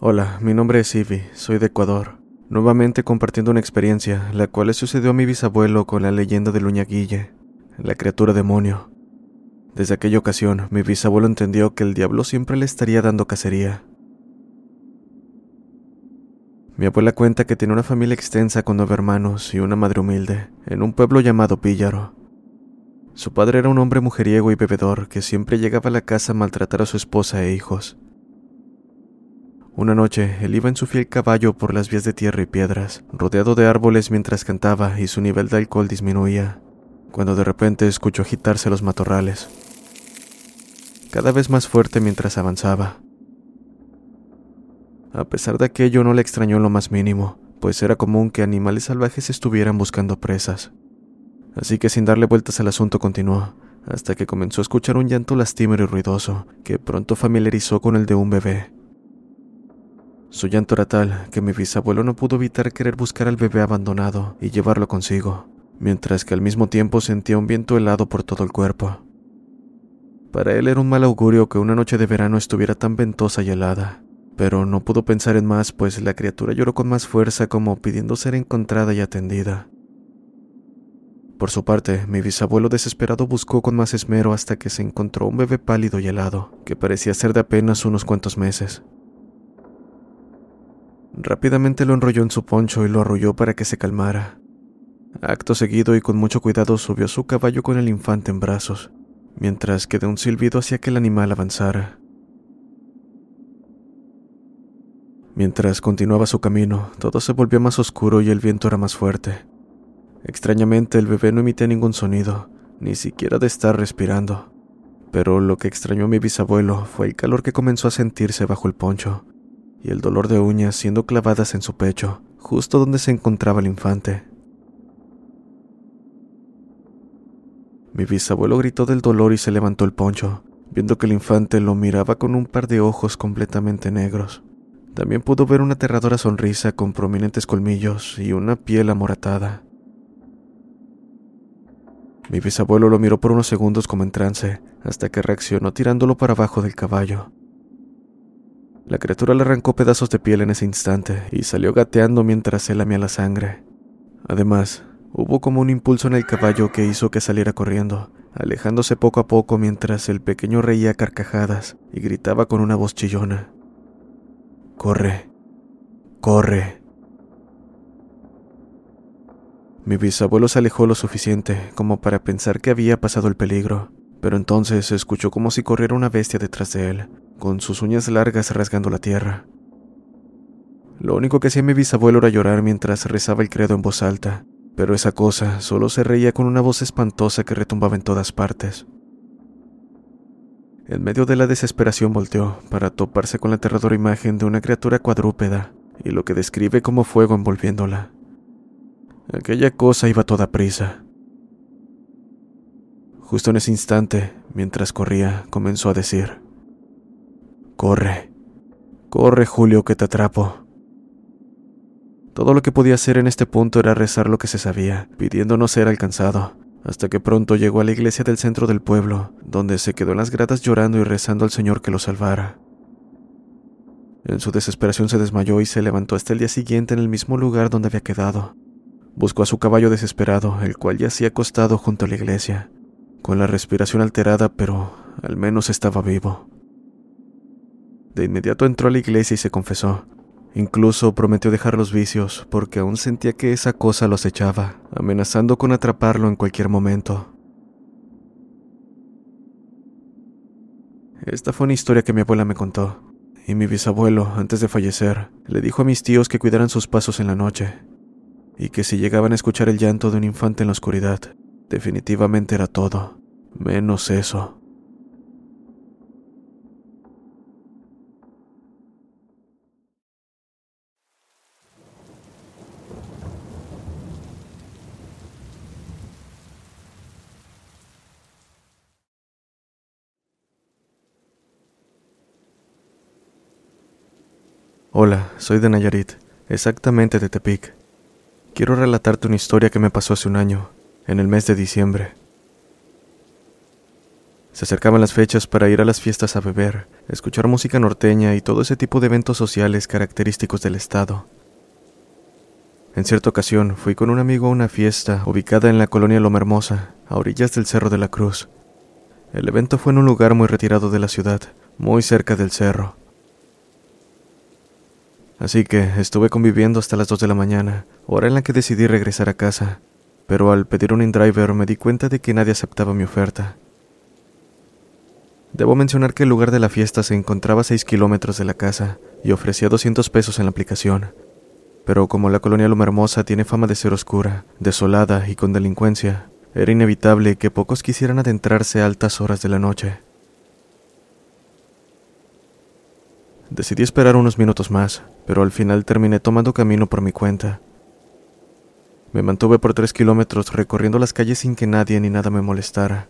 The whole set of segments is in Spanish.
Hola, mi nombre es Ivy, soy de Ecuador. Nuevamente compartiendo una experiencia, la cual le sucedió a mi bisabuelo con la leyenda del Uñaguille, la criatura demonio. Desde aquella ocasión, mi bisabuelo entendió que el diablo siempre le estaría dando cacería. Mi abuela cuenta que tiene una familia extensa con nueve hermanos y una madre humilde, en un pueblo llamado Píllaro. Su padre era un hombre mujeriego y bebedor que siempre llegaba a la casa a maltratar a su esposa e hijos. Una noche, él iba en su fiel caballo por las vías de tierra y piedras, rodeado de árboles mientras cantaba y su nivel de alcohol disminuía, cuando de repente escuchó agitarse los matorrales, cada vez más fuerte mientras avanzaba. A pesar de aquello no le extrañó lo más mínimo, pues era común que animales salvajes estuvieran buscando presas. Así que sin darle vueltas al asunto continuó, hasta que comenzó a escuchar un llanto lastimero y ruidoso, que pronto familiarizó con el de un bebé. Su llanto era tal que mi bisabuelo no pudo evitar querer buscar al bebé abandonado y llevarlo consigo, mientras que al mismo tiempo sentía un viento helado por todo el cuerpo. Para él era un mal augurio que una noche de verano estuviera tan ventosa y helada, pero no pudo pensar en más pues la criatura lloró con más fuerza como pidiendo ser encontrada y atendida. Por su parte, mi bisabuelo desesperado buscó con más esmero hasta que se encontró un bebé pálido y helado, que parecía ser de apenas unos cuantos meses. Rápidamente lo enrolló en su poncho y lo arrulló para que se calmara. Acto seguido y con mucho cuidado subió su caballo con el infante en brazos, mientras que de un silbido hacía que el animal avanzara. Mientras continuaba su camino, todo se volvió más oscuro y el viento era más fuerte. Extrañamente el bebé no emitía ningún sonido, ni siquiera de estar respirando. Pero lo que extrañó a mi bisabuelo fue el calor que comenzó a sentirse bajo el poncho, y el dolor de uñas siendo clavadas en su pecho, justo donde se encontraba el infante. Mi bisabuelo gritó del dolor y se levantó el poncho, viendo que el infante lo miraba con un par de ojos completamente negros. También pudo ver una aterradora sonrisa con prominentes colmillos y una piel amoratada. Mi bisabuelo lo miró por unos segundos como en trance, hasta que reaccionó tirándolo para abajo del caballo. La criatura le arrancó pedazos de piel en ese instante y salió gateando mientras se lamía la sangre. Además, hubo como un impulso en el caballo que hizo que saliera corriendo, alejándose poco a poco mientras el pequeño reía carcajadas y gritaba con una voz chillona. Corre, corre. Mi bisabuelo se alejó lo suficiente como para pensar que había pasado el peligro, pero entonces se escuchó como si corriera una bestia detrás de él, con sus uñas largas rasgando la tierra. Lo único que hacía mi bisabuelo era llorar mientras rezaba el credo en voz alta, pero esa cosa solo se reía con una voz espantosa que retumbaba en todas partes. En medio de la desesperación volteó para toparse con la aterradora imagen de una criatura cuadrúpeda y lo que describe como fuego envolviéndola. Aquella cosa iba toda prisa. Justo en ese instante, mientras corría, comenzó a decir, Corre, corre Julio, que te atrapo. Todo lo que podía hacer en este punto era rezar lo que se sabía, pidiendo no ser alcanzado, hasta que pronto llegó a la iglesia del centro del pueblo, donde se quedó en las gradas llorando y rezando al Señor que lo salvara. En su desesperación se desmayó y se levantó hasta el día siguiente en el mismo lugar donde había quedado. Buscó a su caballo desesperado, el cual yacía acostado junto a la iglesia, con la respiración alterada, pero al menos estaba vivo. De inmediato entró a la iglesia y se confesó. Incluso prometió dejar los vicios porque aún sentía que esa cosa lo acechaba, amenazando con atraparlo en cualquier momento. Esta fue una historia que mi abuela me contó, y mi bisabuelo, antes de fallecer, le dijo a mis tíos que cuidaran sus pasos en la noche, y que si llegaban a escuchar el llanto de un infante en la oscuridad, definitivamente era todo, menos eso. Hola, soy de Nayarit, exactamente de Tepic. Quiero relatarte una historia que me pasó hace un año, en el mes de diciembre. Se acercaban las fechas para ir a las fiestas a beber, escuchar música norteña y todo ese tipo de eventos sociales característicos del estado. En cierta ocasión fui con un amigo a una fiesta ubicada en la colonia Loma Hermosa, a orillas del Cerro de la Cruz. El evento fue en un lugar muy retirado de la ciudad, muy cerca del cerro. Así que estuve conviviendo hasta las 2 de la mañana, hora en la que decidí regresar a casa, pero al pedir un InDriver me di cuenta de que nadie aceptaba mi oferta. Debo mencionar que el lugar de la fiesta se encontraba a 6 kilómetros de la casa y ofrecía 200 pesos en la aplicación. Pero como la colonia Loma Hermosa tiene fama de ser oscura, desolada y con delincuencia, era inevitable que pocos quisieran adentrarse a altas horas de la noche. Decidí esperar unos minutos más, pero al final terminé tomando camino por mi cuenta. Me mantuve por tres kilómetros recorriendo las calles sin que nadie ni nada me molestara,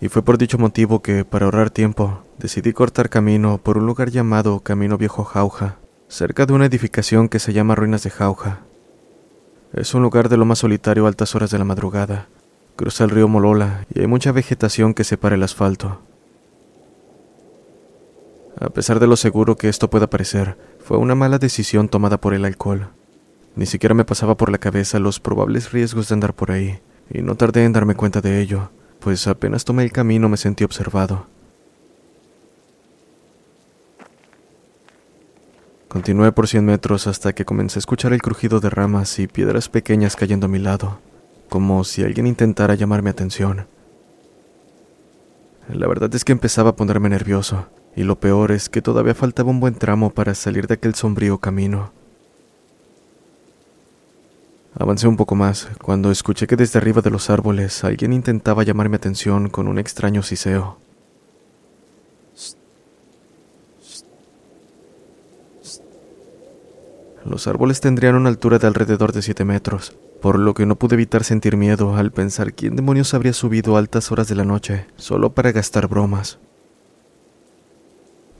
y fue por dicho motivo que, para ahorrar tiempo, decidí cortar camino por un lugar llamado Camino Viejo Jauja, cerca de una edificación que se llama Ruinas de Jauja. Es un lugar de lo más solitario a altas horas de la madrugada. Cruza el río Molola y hay mucha vegetación que separa el asfalto. A pesar de lo seguro que esto pueda parecer, fue una mala decisión tomada por el alcohol. Ni siquiera me pasaba por la cabeza los probables riesgos de andar por ahí, y no tardé en darme cuenta de ello, pues apenas tomé el camino me sentí observado. Continué por cien metros hasta que comencé a escuchar el crujido de ramas y piedras pequeñas cayendo a mi lado, como si alguien intentara llamarme atención. La verdad es que empezaba a ponerme nervioso, y lo peor es que todavía faltaba un buen tramo para salir de aquel sombrío camino. Avancé un poco más cuando escuché que desde arriba de los árboles alguien intentaba llamar mi atención con un extraño siseo. Los árboles tendrían una altura de alrededor de 7 metros, por lo que no pude evitar sentir miedo al pensar quién demonios habría subido a altas horas de la noche solo para gastar bromas.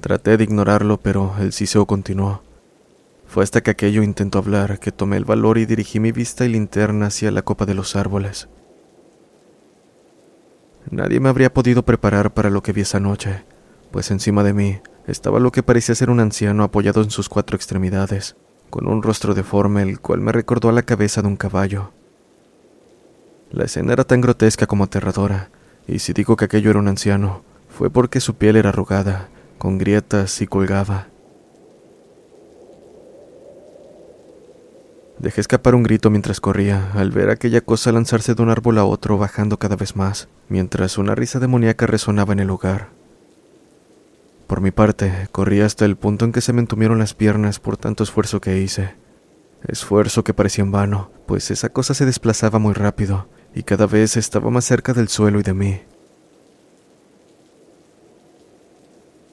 Traté de ignorarlo, pero el siseo continuó. Fue hasta que aquello intentó hablar que tomé el valor y dirigí mi vista y linterna hacia la copa de los árboles. Nadie me habría podido preparar para lo que vi esa noche, pues encima de mí estaba lo que parecía ser un anciano apoyado en sus cuatro extremidades, con un rostro deforme el cual me recordó a la cabeza de un caballo. La escena era tan grotesca como aterradora, y si digo que aquello era un anciano, fue porque su piel era arrugada con grietas y colgaba. Dejé escapar un grito mientras corría, al ver aquella cosa lanzarse de un árbol a otro, bajando cada vez más, mientras una risa demoníaca resonaba en el lugar. Por mi parte, corrí hasta el punto en que se me entumieron las piernas por tanto esfuerzo que hice. Esfuerzo que parecía en vano, pues esa cosa se desplazaba muy rápido, y cada vez estaba más cerca del suelo y de mí.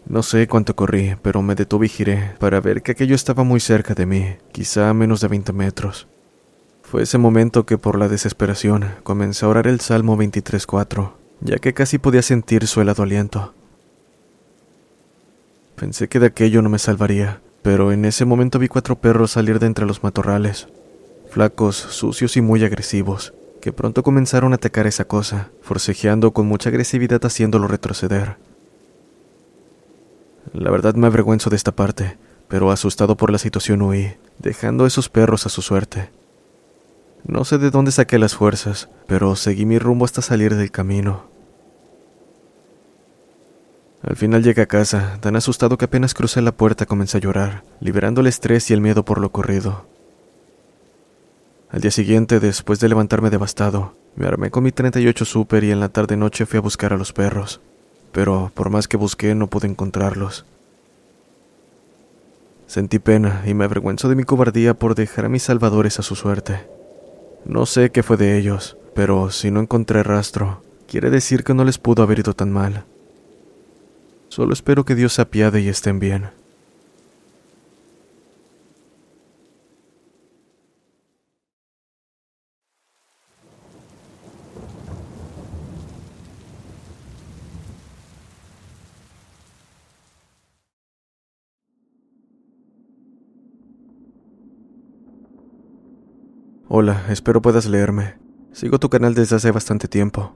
No sé cuánto corrí, pero me detuve y giré para ver que aquello estaba muy cerca de mí, quizá a menos de 20 metros. Fue ese momento que por la desesperación comencé a orar el Salmo 23.4, ya que casi podía sentir su helado aliento. Pensé que de aquello no me salvaría, pero en ese momento vi cuatro perros salir de entre los matorrales, flacos, sucios y muy agresivos, que pronto comenzaron a atacar esa cosa, forcejeando con mucha agresividad haciéndolo retroceder. La verdad me avergüenzo de esta parte, pero asustado por la situación huí, dejando a esos perros a su suerte. No sé de dónde saqué las fuerzas, pero seguí mi rumbo hasta salir del camino. Al final llegué a casa, tan asustado que apenas crucé la puerta comencé a llorar, liberando el estrés y el miedo por lo ocurrido. Al día siguiente, después de levantarme devastado, me armé con mi 38 Super y en la tarde-noche fui a buscar a los perros pero por más que busqué no pude encontrarlos. Sentí pena y me avergüenzo de mi cobardía por dejar a mis salvadores a su suerte. No sé qué fue de ellos, pero si no encontré rastro, quiere decir que no les pudo haber ido tan mal. Solo espero que Dios se apiade y estén bien. Hola, espero puedas leerme. Sigo tu canal desde hace bastante tiempo.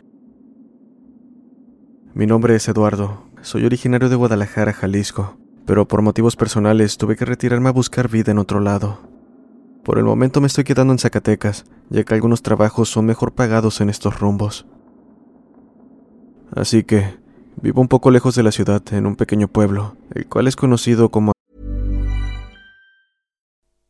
Mi nombre es Eduardo, soy originario de Guadalajara, Jalisco, pero por motivos personales tuve que retirarme a buscar vida en otro lado. Por el momento me estoy quedando en Zacatecas, ya que algunos trabajos son mejor pagados en estos rumbos. Así que vivo un poco lejos de la ciudad, en un pequeño pueblo, el cual es conocido como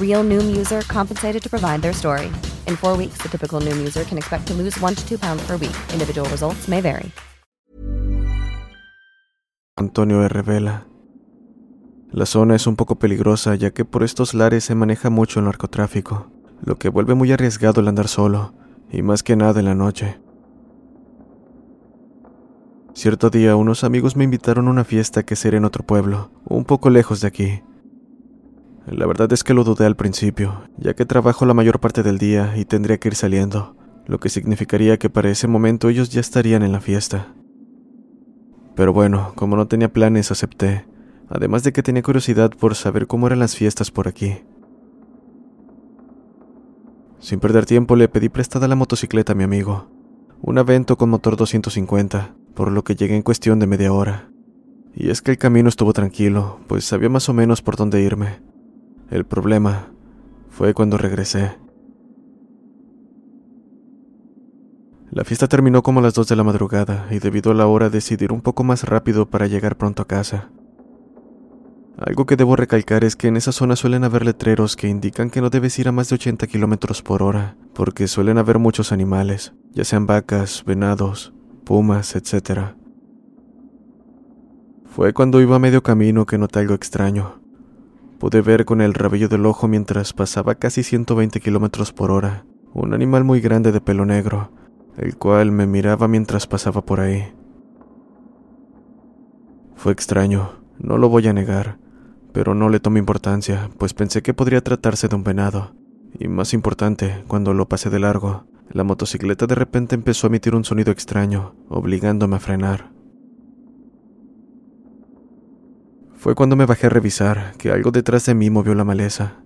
Real Noom user compensated to provide their story. In four weeks, the typical Noom user can expect to lose one to two pounds per week. Individual results may vary. Antonio R. Vela. La zona es un poco peligrosa ya que por estos lares se maneja mucho el narcotráfico, lo que vuelve muy arriesgado el andar solo, y más que nada en la noche. Cierto día unos amigos me invitaron a una fiesta que será en otro pueblo, un poco lejos de aquí. La verdad es que lo dudé al principio, ya que trabajo la mayor parte del día y tendría que ir saliendo, lo que significaría que para ese momento ellos ya estarían en la fiesta. Pero bueno, como no tenía planes, acepté, además de que tenía curiosidad por saber cómo eran las fiestas por aquí. Sin perder tiempo le pedí prestada la motocicleta a mi amigo, un Avento con motor 250, por lo que llegué en cuestión de media hora. Y es que el camino estuvo tranquilo, pues sabía más o menos por dónde irme. El problema fue cuando regresé. La fiesta terminó como a las 2 de la madrugada y debido a la hora decidí ir un poco más rápido para llegar pronto a casa. Algo que debo recalcar es que en esa zona suelen haber letreros que indican que no debes ir a más de 80 kilómetros por hora, porque suelen haber muchos animales, ya sean vacas, venados, pumas, etc. Fue cuando iba a medio camino que noté algo extraño. Pude ver con el rabillo del ojo mientras pasaba casi 120 kilómetros por hora un animal muy grande de pelo negro, el cual me miraba mientras pasaba por ahí. Fue extraño, no lo voy a negar, pero no le tomé importancia, pues pensé que podría tratarse de un venado. Y más importante, cuando lo pasé de largo, la motocicleta de repente empezó a emitir un sonido extraño, obligándome a frenar. Fue cuando me bajé a revisar que algo detrás de mí movió la maleza.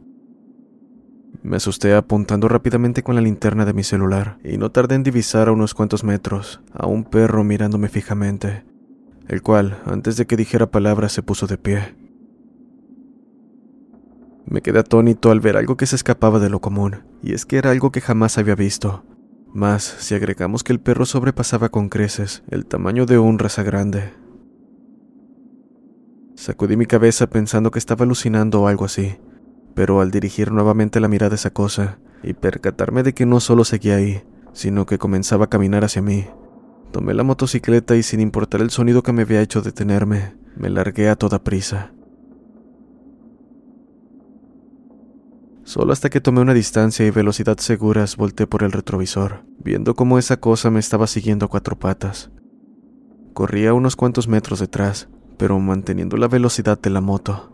Me asusté apuntando rápidamente con la linterna de mi celular y no tardé en divisar a unos cuantos metros a un perro mirándome fijamente, el cual, antes de que dijera palabras, se puso de pie. Me quedé atónito al ver algo que se escapaba de lo común, y es que era algo que jamás había visto. Más si agregamos que el perro sobrepasaba con creces el tamaño de un raza grande. Sacudí mi cabeza pensando que estaba alucinando o algo así, pero al dirigir nuevamente la mirada a esa cosa y percatarme de que no solo seguía ahí, sino que comenzaba a caminar hacia mí, tomé la motocicleta y sin importar el sonido que me había hecho detenerme, me largué a toda prisa. Solo hasta que tomé una distancia y velocidad seguras volteé por el retrovisor, viendo cómo esa cosa me estaba siguiendo a cuatro patas. Corría unos cuantos metros detrás, pero manteniendo la velocidad de la moto.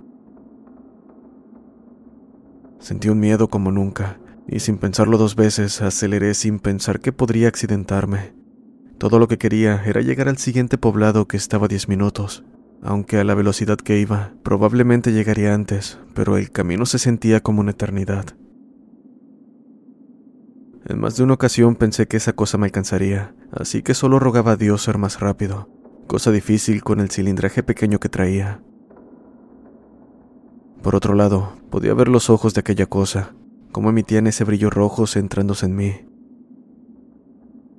Sentí un miedo como nunca, y sin pensarlo dos veces aceleré sin pensar que podría accidentarme. Todo lo que quería era llegar al siguiente poblado que estaba a diez minutos, aunque a la velocidad que iba, probablemente llegaría antes, pero el camino se sentía como una eternidad. En más de una ocasión pensé que esa cosa me alcanzaría, así que solo rogaba a Dios ser más rápido, cosa difícil con el cilindraje pequeño que traía. Por otro lado, podía ver los ojos de aquella cosa, como emitían ese brillo rojo centrándose en mí.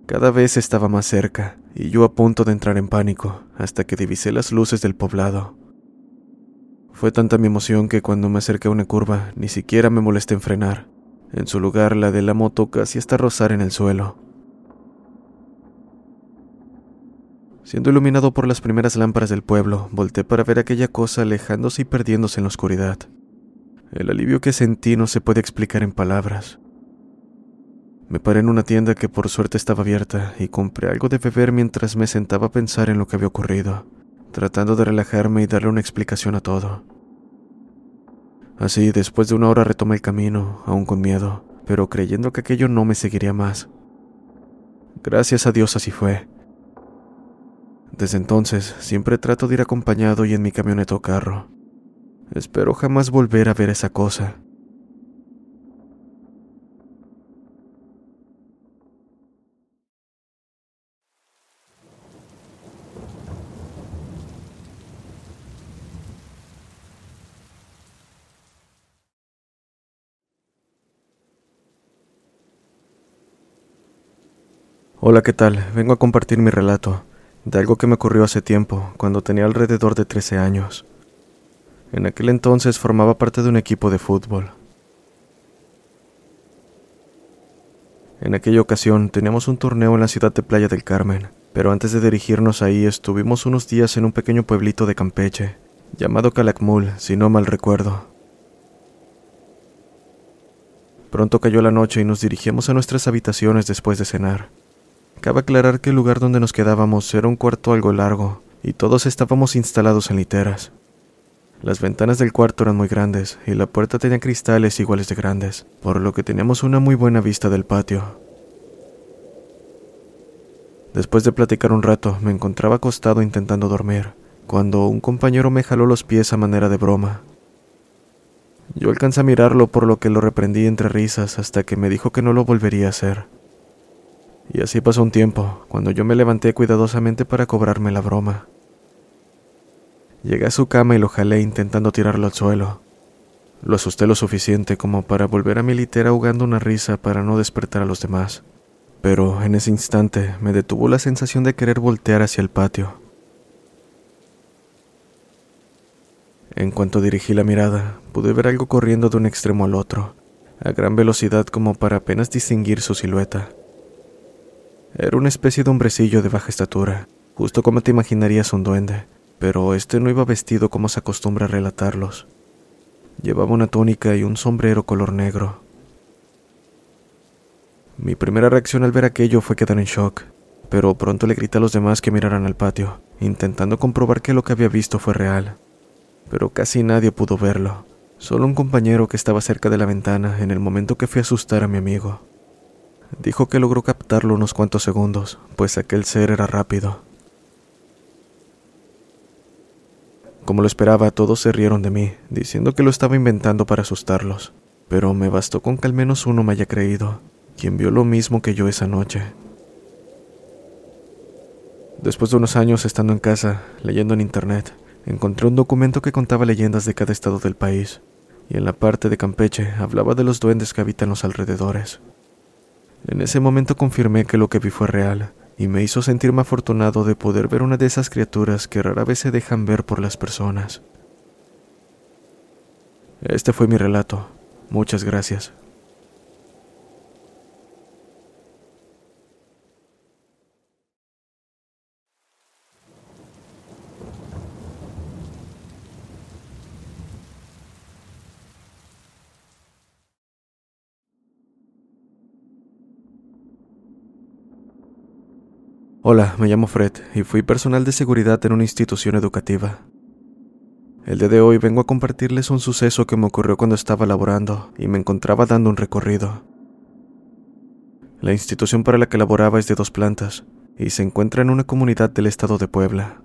Cada vez estaba más cerca, y yo a punto de entrar en pánico, hasta que divisé las luces del poblado. Fue tanta mi emoción que cuando me acerqué a una curva, ni siquiera me molesté en frenar. En su lugar, la de la moto casi hasta rozar en el suelo. Siendo iluminado por las primeras lámparas del pueblo, volteé para ver aquella cosa alejándose y perdiéndose en la oscuridad. El alivio que sentí no se puede explicar en palabras. Me paré en una tienda que por suerte estaba abierta y compré algo de beber mientras me sentaba a pensar en lo que había ocurrido, tratando de relajarme y darle una explicación a todo. Así, después de una hora retomé el camino, aún con miedo, pero creyendo que aquello no me seguiría más. Gracias a Dios así fue. Desde entonces siempre trato de ir acompañado y en mi camioneta o carro. Espero jamás volver a ver esa cosa. Hola, ¿qué tal? Vengo a compartir mi relato de algo que me ocurrió hace tiempo, cuando tenía alrededor de 13 años. En aquel entonces formaba parte de un equipo de fútbol. En aquella ocasión teníamos un torneo en la ciudad de Playa del Carmen, pero antes de dirigirnos ahí estuvimos unos días en un pequeño pueblito de Campeche, llamado Calakmul, si no mal recuerdo. Pronto cayó la noche y nos dirigimos a nuestras habitaciones después de cenar. Cabe aclarar que el lugar donde nos quedábamos era un cuarto algo largo, y todos estábamos instalados en literas. Las ventanas del cuarto eran muy grandes, y la puerta tenía cristales iguales de grandes, por lo que teníamos una muy buena vista del patio. Después de platicar un rato, me encontraba acostado intentando dormir, cuando un compañero me jaló los pies a manera de broma. Yo alcancé a mirarlo por lo que lo reprendí entre risas hasta que me dijo que no lo volvería a hacer. Y así pasó un tiempo, cuando yo me levanté cuidadosamente para cobrarme la broma. Llegué a su cama y lo jalé intentando tirarlo al suelo. Lo asusté lo suficiente como para volver a mi litera ahogando una risa para no despertar a los demás. Pero en ese instante me detuvo la sensación de querer voltear hacia el patio. En cuanto dirigí la mirada, pude ver algo corriendo de un extremo al otro, a gran velocidad como para apenas distinguir su silueta. Era una especie de hombrecillo de baja estatura, justo como te imaginarías un duende, pero este no iba vestido como se acostumbra a relatarlos. Llevaba una túnica y un sombrero color negro. Mi primera reacción al ver aquello fue quedar en shock, pero pronto le grité a los demás que miraran al patio, intentando comprobar que lo que había visto fue real. Pero casi nadie pudo verlo, solo un compañero que estaba cerca de la ventana en el momento que fui a asustar a mi amigo. Dijo que logró captarlo unos cuantos segundos, pues aquel ser era rápido. Como lo esperaba, todos se rieron de mí, diciendo que lo estaba inventando para asustarlos, pero me bastó con que al menos uno me haya creído, quien vio lo mismo que yo esa noche. Después de unos años estando en casa, leyendo en internet, encontré un documento que contaba leyendas de cada estado del país, y en la parte de Campeche hablaba de los duendes que habitan los alrededores. En ese momento confirmé que lo que vi fue real, y me hizo sentirme afortunado de poder ver una de esas criaturas que rara vez se dejan ver por las personas. Este fue mi relato. Muchas gracias. Hola, me llamo Fred y fui personal de seguridad en una institución educativa. El día de hoy vengo a compartirles un suceso que me ocurrió cuando estaba laborando y me encontraba dando un recorrido. La institución para la que laboraba es de dos plantas y se encuentra en una comunidad del estado de Puebla.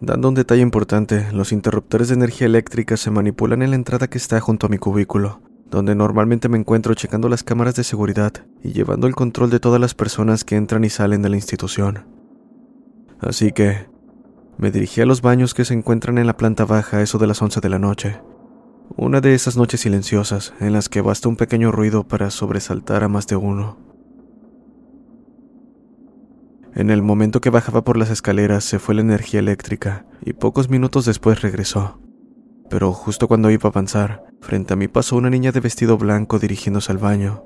Dando un detalle importante, los interruptores de energía eléctrica se manipulan en la entrada que está junto a mi cubículo, donde normalmente me encuentro checando las cámaras de seguridad y llevando el control de todas las personas que entran y salen de la institución. Así que me dirigí a los baños que se encuentran en la planta baja a eso de las 11 de la noche. Una de esas noches silenciosas en las que basta un pequeño ruido para sobresaltar a más de uno. En el momento que bajaba por las escaleras se fue la energía eléctrica y pocos minutos después regresó pero justo cuando iba a avanzar, frente a mí pasó una niña de vestido blanco dirigiéndose al baño.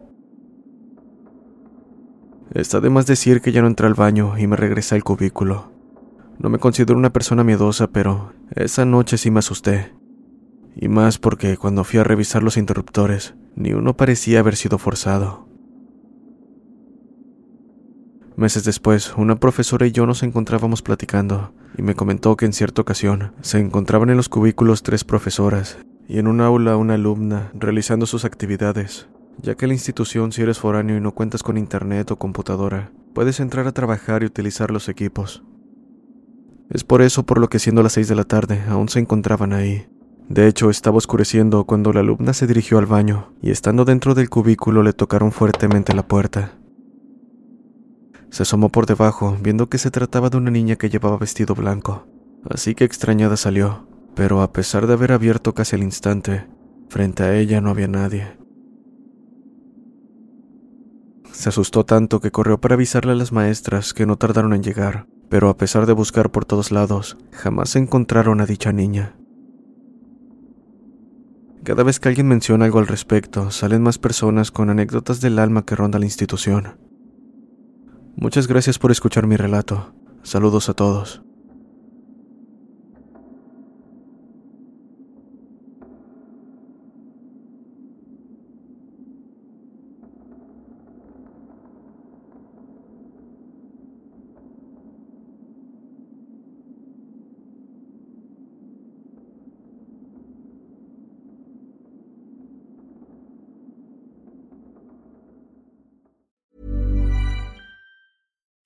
Está de más decir que ya no entré al baño y me regresé al cubículo. No me considero una persona miedosa, pero esa noche sí me asusté. Y más porque cuando fui a revisar los interruptores, ni uno parecía haber sido forzado. Meses después, una profesora y yo nos encontrábamos platicando, y me comentó que en cierta ocasión se encontraban en los cubículos tres profesoras y en un aula una alumna realizando sus actividades, ya que la institución si eres foráneo y no cuentas con internet o computadora, puedes entrar a trabajar y utilizar los equipos. Es por eso por lo que siendo las seis de la tarde aún se encontraban ahí. De hecho, estaba oscureciendo cuando la alumna se dirigió al baño y estando dentro del cubículo le tocaron fuertemente la puerta. Se asomó por debajo, viendo que se trataba de una niña que llevaba vestido blanco, así que extrañada salió, pero a pesar de haber abierto casi al instante, frente a ella no había nadie. Se asustó tanto que corrió para avisarle a las maestras que no tardaron en llegar, pero a pesar de buscar por todos lados, jamás encontraron a dicha niña. Cada vez que alguien menciona algo al respecto, salen más personas con anécdotas del alma que ronda la institución. Muchas gracias por escuchar mi relato. Saludos a todos.